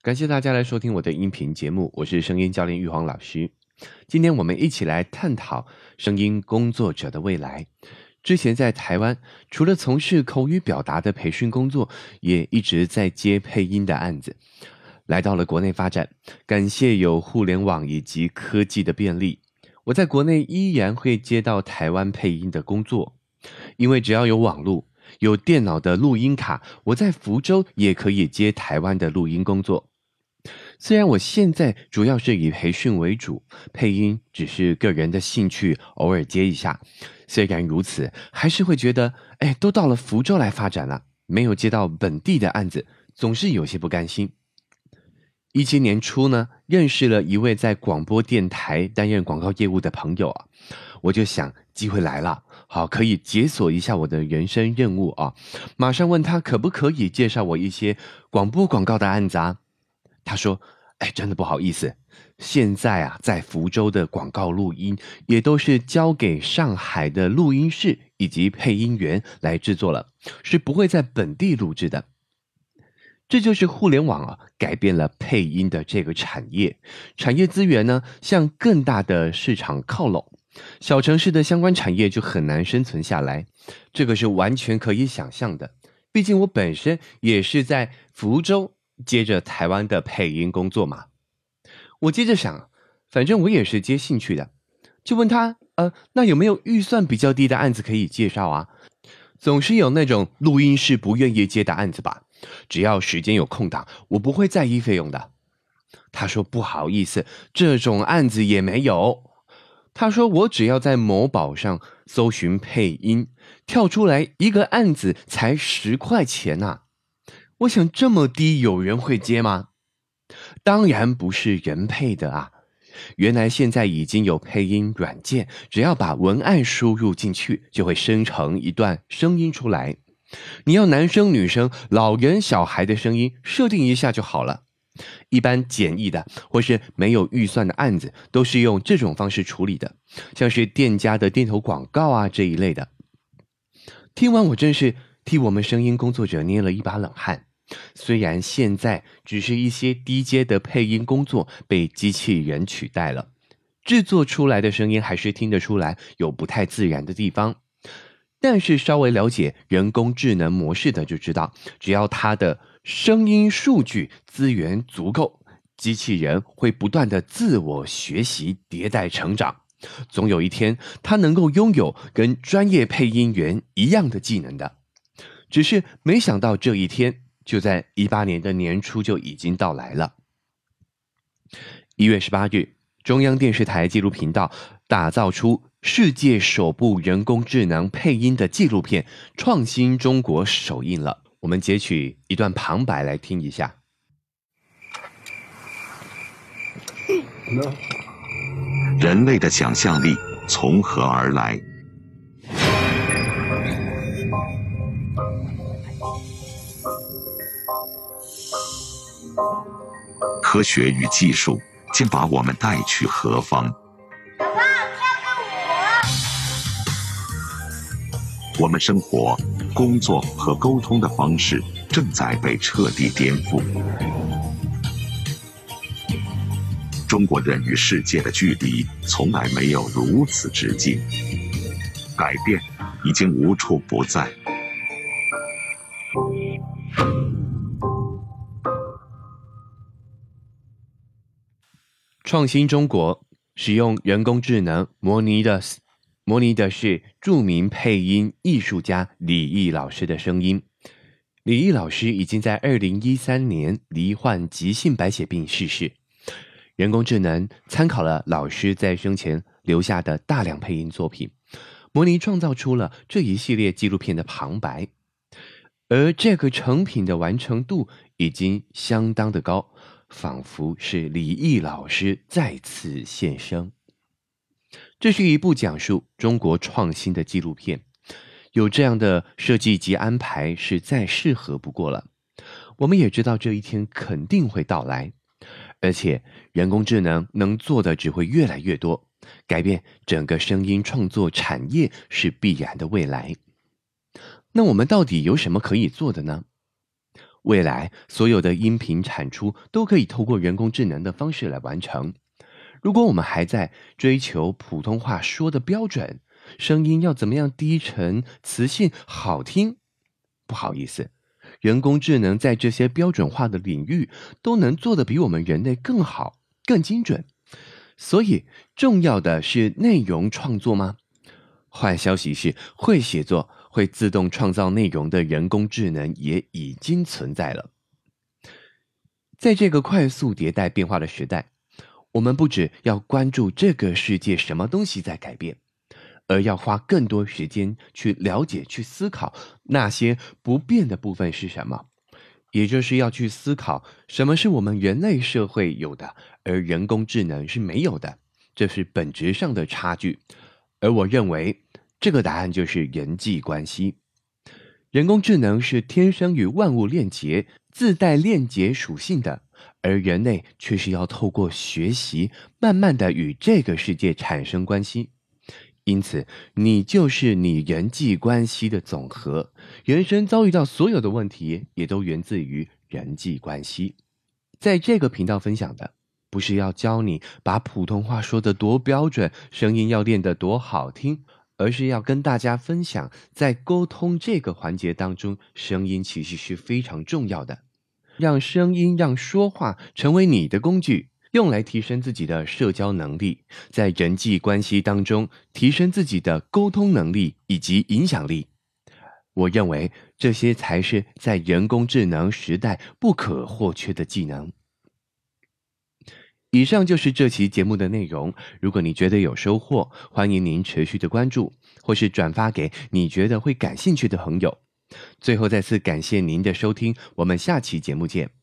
感谢大家来收听我的音频节目，我是声音教练玉皇老师。今天我们一起来探讨声音工作者的未来。之前在台湾，除了从事口语表达的培训工作，也一直在接配音的案子。来到了国内发展，感谢有互联网以及科技的便利，我在国内依然会接到台湾配音的工作，因为只要有网络。有电脑的录音卡，我在福州也可以接台湾的录音工作。虽然我现在主要是以培训为主，配音只是个人的兴趣，偶尔接一下。虽然如此，还是会觉得，哎，都到了福州来发展了，没有接到本地的案子，总是有些不甘心。一七年初呢，认识了一位在广播电台担任广告业务的朋友啊，我就想，机会来了。好，可以解锁一下我的人生任务啊！马上问他可不可以介绍我一些广播广告的案子啊？他说：“哎，真的不好意思，现在啊，在福州的广告录音也都是交给上海的录音室以及配音员来制作了，是不会在本地录制的。这就是互联网啊，改变了配音的这个产业，产业资源呢向更大的市场靠拢。”小城市的相关产业就很难生存下来，这个是完全可以想象的。毕竟我本身也是在福州接着台湾的配音工作嘛。我接着想，反正我也是接兴趣的，就问他：呃，那有没有预算比较低的案子可以介绍啊？总是有那种录音室不愿意接的案子吧？只要时间有空档，我不会在意费用的。他说：不好意思，这种案子也没有。他说：“我只要在某宝上搜寻配音，跳出来一个案子才十块钱呐！我想这么低，有人会接吗？当然不是人配的啊！原来现在已经有配音软件，只要把文案输入进去，就会生成一段声音出来。你要男生、女生、老人、小孩的声音，设定一下就好了。”一般简易的或是没有预算的案子，都是用这种方式处理的，像是店家的店头广告啊这一类的。听完我真是替我们声音工作者捏了一把冷汗。虽然现在只是一些低阶的配音工作被机器人取代了，制作出来的声音还是听得出来有不太自然的地方。但是稍微了解人工智能模式的就知道，只要它的。声音数据资源足够，机器人会不断的自我学习、迭代成长，总有一天，它能够拥有跟专业配音员一样的技能的。只是没想到这一天就在一八年的年初就已经到来了。一月十八日，中央电视台纪录频道打造出世界首部人工智能配音的纪录片《创新中国》首映了。我们截取一段旁白来听一下。人类的想象力从何而来？科学与技术将把我们带去何方？我们生活、工作和沟通的方式正在被彻底颠覆。中国人与世界的距离从来没有如此之近，改变已经无处不在。创新中国使用人工智能模拟的。模拟的是著名配音艺术家李毅老师的声音。李毅老师已经在二零一三年罹患急性白血病逝世。人工智能参考了老师在生前留下的大量配音作品，模拟创造出了这一系列纪录片的旁白。而这个成品的完成度已经相当的高，仿佛是李毅老师再次现身。这是一部讲述中国创新的纪录片，有这样的设计及安排是再适合不过了。我们也知道这一天肯定会到来，而且人工智能能做的只会越来越多，改变整个声音创作产业是必然的未来。那我们到底有什么可以做的呢？未来所有的音频产出都可以透过人工智能的方式来完成。如果我们还在追求普通话说的标准，声音要怎么样低沉、磁性、好听？不好意思，人工智能在这些标准化的领域都能做得比我们人类更好、更精准。所以，重要的是内容创作吗？坏消息是，会写作、会自动创造内容的人工智能也已经存在了。在这个快速迭代变化的时代，我们不只要关注这个世界什么东西在改变，而要花更多时间去了解、去思考那些不变的部分是什么，也就是要去思考什么是我们人类社会有的，而人工智能是没有的，这是本质上的差距。而我认为，这个答案就是人际关系。人工智能是天生与万物链接、自带链接属性的，而人类却是要透过学习，慢慢的与这个世界产生关系。因此，你就是你人际关系的总和。人生遭遇到所有的问题，也都源自于人际关系。在这个频道分享的。不是要教你把普通话说得多标准，声音要练得多好听，而是要跟大家分享，在沟通这个环节当中，声音其实是非常重要的。让声音、让说话成为你的工具，用来提升自己的社交能力，在人际关系当中提升自己的沟通能力以及影响力。我认为这些才是在人工智能时代不可或缺的技能。以上就是这期节目的内容。如果你觉得有收获，欢迎您持续的关注，或是转发给你觉得会感兴趣的朋友。最后再次感谢您的收听，我们下期节目见。